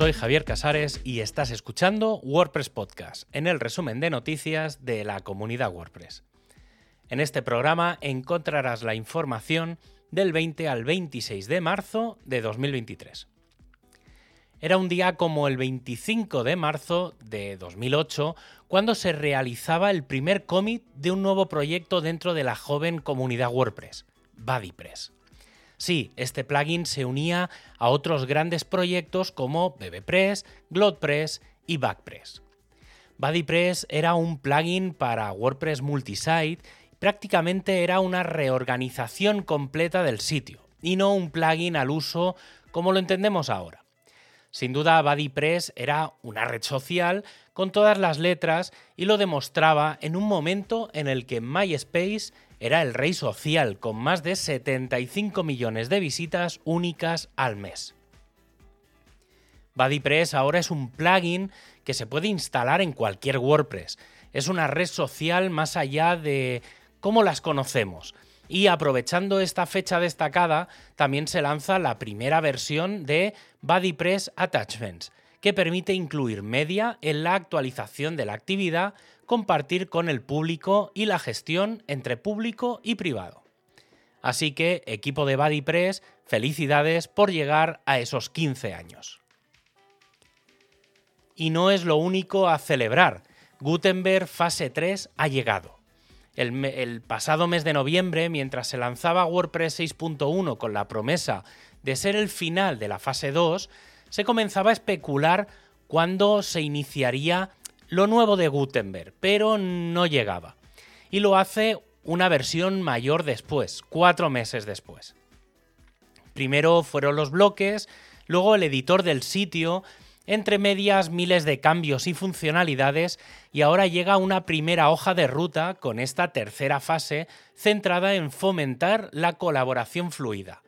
Soy Javier Casares y estás escuchando WordPress Podcast, en el resumen de noticias de la comunidad WordPress. En este programa encontrarás la información del 20 al 26 de marzo de 2023. Era un día como el 25 de marzo de 2008 cuando se realizaba el primer commit de un nuevo proyecto dentro de la joven comunidad WordPress, BuddyPress. Sí, este plugin se unía a otros grandes proyectos como BBPress, GlodePress y Backpress. BuddyPress era un plugin para WordPress multisite, prácticamente era una reorganización completa del sitio y no un plugin al uso como lo entendemos ahora. Sin duda, BuddyPress era una red social con todas las letras y lo demostraba en un momento en el que MySpace era el rey social con más de 75 millones de visitas únicas al mes. BuddyPress ahora es un plugin que se puede instalar en cualquier WordPress. Es una red social más allá de cómo las conocemos. Y aprovechando esta fecha destacada, también se lanza la primera versión de BuddyPress Attachments, que permite incluir media en la actualización de la actividad compartir con el público y la gestión entre público y privado. Así que, equipo de BuddyPress, felicidades por llegar a esos 15 años. Y no es lo único a celebrar. Gutenberg fase 3 ha llegado. El, el, pasado mes de noviembre, mientras se lanzaba WordPress 6.1 con la promesa de ser el final de la fase 2, se comenzaba a especular cuándo se iniciaría lo nuevo de Gutenberg, pero no llegaba. Y lo hace una versión mayor después, cuatro meses después. Primero fueron los bloques, luego el editor del sitio, entre medias miles de cambios y funcionalidades y ahora llega una primera hoja de ruta con esta tercera fase centrada en fomentar la colaboración fluida,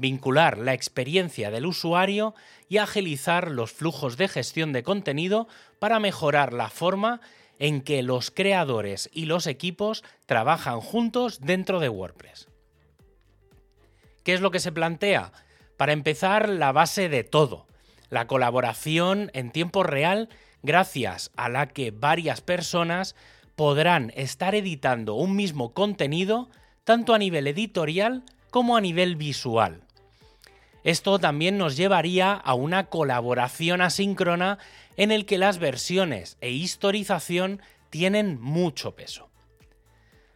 vincular la experiencia del usuario y agilizar los flujos de gestión de contenido para mejorar la forma en que los creadores y los equipos trabajan juntos dentro de WordPress. ¿Qué es lo que se plantea? Para empezar, la base de todo, la colaboración en tiempo real gracias a la que varias personas podrán estar editando un mismo contenido tanto a nivel editorial como a nivel visual. Esto también nos llevaría a una colaboración asíncrona en el que las versiones e historización tienen mucho peso.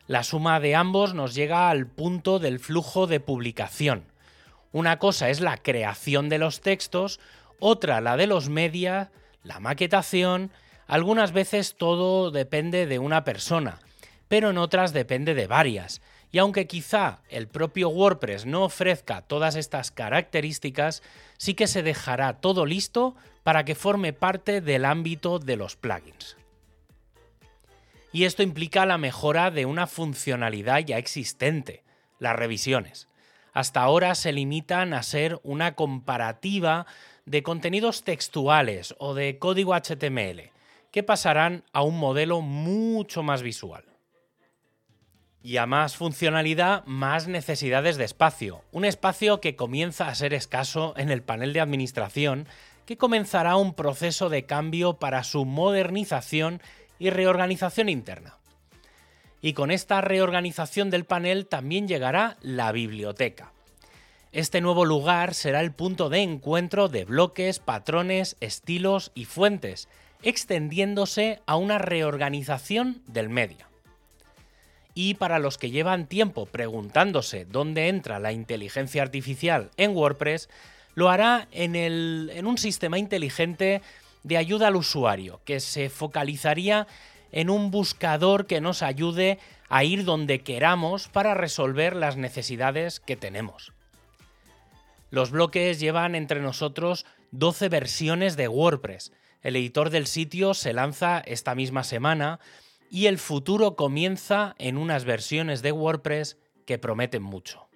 La suma de ambos nos llega al punto del flujo de publicación. Una cosa es la creación de los textos, otra la de los media, la maquetación, algunas veces todo depende de una persona, pero en otras depende de varias, y aunque quizá el propio WordPress no ofrezca todas estas características, sí que se dejará todo listo para que forme parte del ámbito de los plugins. Y esto implica la mejora de una funcionalidad ya existente, las revisiones. Hasta ahora se limitan a ser una comparativa de contenidos textuales o de código HTML, que pasarán a un modelo mucho más visual. Y a más funcionalidad, más necesidades de espacio. Un espacio que comienza a ser escaso en el panel de administración, que comenzará un proceso de cambio para su modernización y reorganización interna. Y con esta reorganización del panel también llegará la biblioteca. Este nuevo lugar será el punto de encuentro de bloques, patrones, estilos y fuentes, extendiéndose a una reorganización del medio. Y para los que llevan tiempo preguntándose dónde entra la inteligencia artificial en WordPress, lo hará en, un sistema inteligente de ayuda al usuario, que se focalizaría en un buscador que nos ayude a ir donde queramos para resolver las necesidades que tenemos. Los bloques llevan entre nosotros 12 versiones de WordPress. El editor del sitio se lanza esta misma semana y el futuro comienza en unas versiones de WordPress que prometen mucho.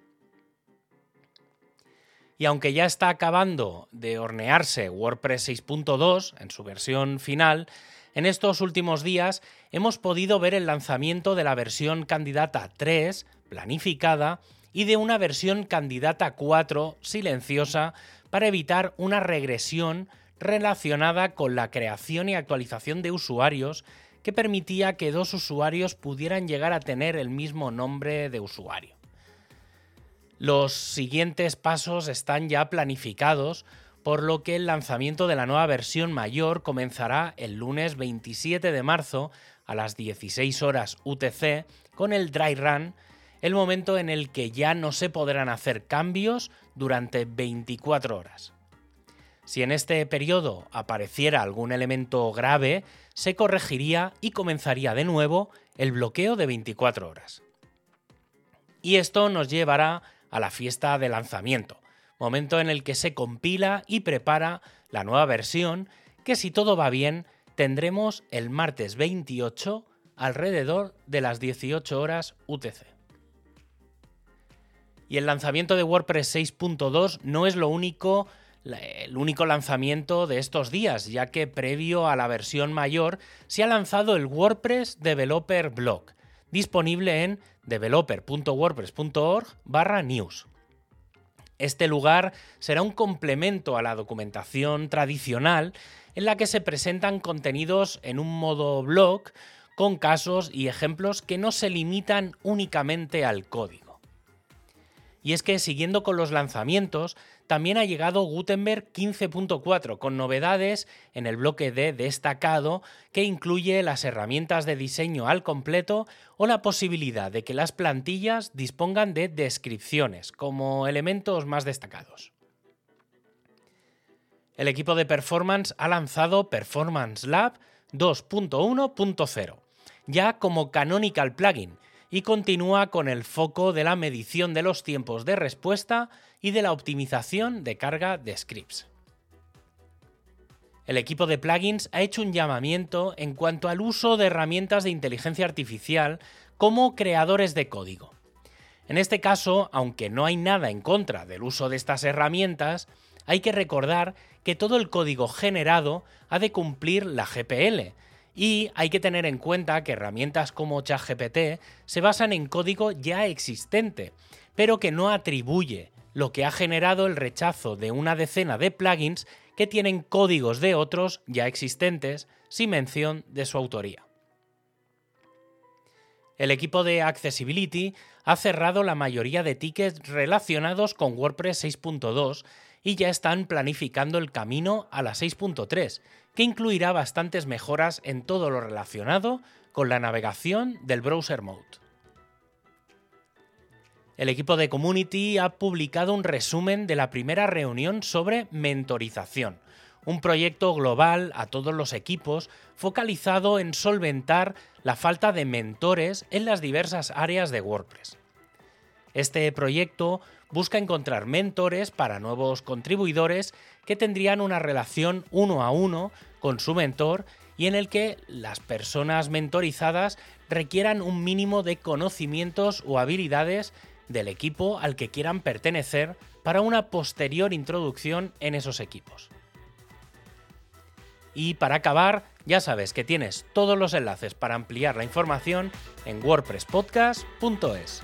Y aunque ya está acabando de hornearse WordPress 6.2 en su versión final, en estos últimos días hemos podido ver el lanzamiento de la versión candidata 3 planificada y de una versión candidata 4 silenciosa para evitar una regresión relacionada con la creación y actualización de usuarios permitía que dos usuarios pudieran llegar a tener el mismo nombre de usuario. Los siguientes pasos están ya planificados, por lo que el lanzamiento de la nueva versión mayor comenzará el lunes 27 de marzo a las 16 horas UTC con el dry run, el momento en el que ya no se podrán hacer cambios durante 24 horas. Si en este periodo apareciera algún elemento grave, se corregiría y comenzaría de nuevo el bloqueo de 24 horas. Y esto nos llevará a la fiesta de lanzamiento, momento en el que se compila y prepara la nueva versión que si todo va bien tendremos el martes 28 alrededor de las 18 horas UTC. Y el lanzamiento de WordPress 6.2 no es lo único el único lanzamiento de estos días, ya que previo a la versión mayor se ha lanzado el WordPress Developer Blog, disponible en developer.wordpress.org news. Este lugar será un complemento a la documentación tradicional en la que se presentan contenidos en un modo blog con casos y ejemplos que no se limitan únicamente al código. Y es que siguiendo con los lanzamientos, también ha llegado Gutenberg 15.4 con novedades en el bloque de destacado que incluye las herramientas de diseño al completo o la posibilidad de que las plantillas dispongan de descripciones como elementos más destacados. El equipo de performance ha lanzado Performance Lab 2.1.0, ya como canonical plugin, y continúa con el foco de la medición de los tiempos de respuesta y de la optimización de carga de scripts. El equipo de plugins ha hecho un llamamiento en cuanto al uso de herramientas de inteligencia artificial como creadores de código. En este caso, aunque no hay nada en contra del uso de estas herramientas, hay que recordar que todo el código generado ha de cumplir la GPL, y hay que tener en cuenta que herramientas como ChatGPT se basan en código ya existente, pero que no atribuye, lo que ha generado el rechazo de una decena de plugins que tienen códigos de otros ya existentes sin mención de su autoría. El equipo de Accessibility ha cerrado la mayoría de tickets relacionados con WordPress 6.2 y ya están planificando el camino a la 6.3, que incluirá bastantes mejoras en todo lo relacionado con la navegación del browser mode. El equipo de Community ha publicado un resumen de la primera reunión sobre mentorización, un proyecto global a todos los equipos focalizado en solventar la falta de mentores en las diversas áreas de WordPress. Este proyecto busca encontrar mentores para nuevos contribuidores que tendrían una relación uno a uno con su mentor y en el que las personas mentorizadas requieran un mínimo de conocimientos o habilidades del equipo al que quieran pertenecer para una posterior introducción en esos equipos. Y para acabar, ya sabes que tienes todos los enlaces para ampliar la información en wordpresspodcast.es.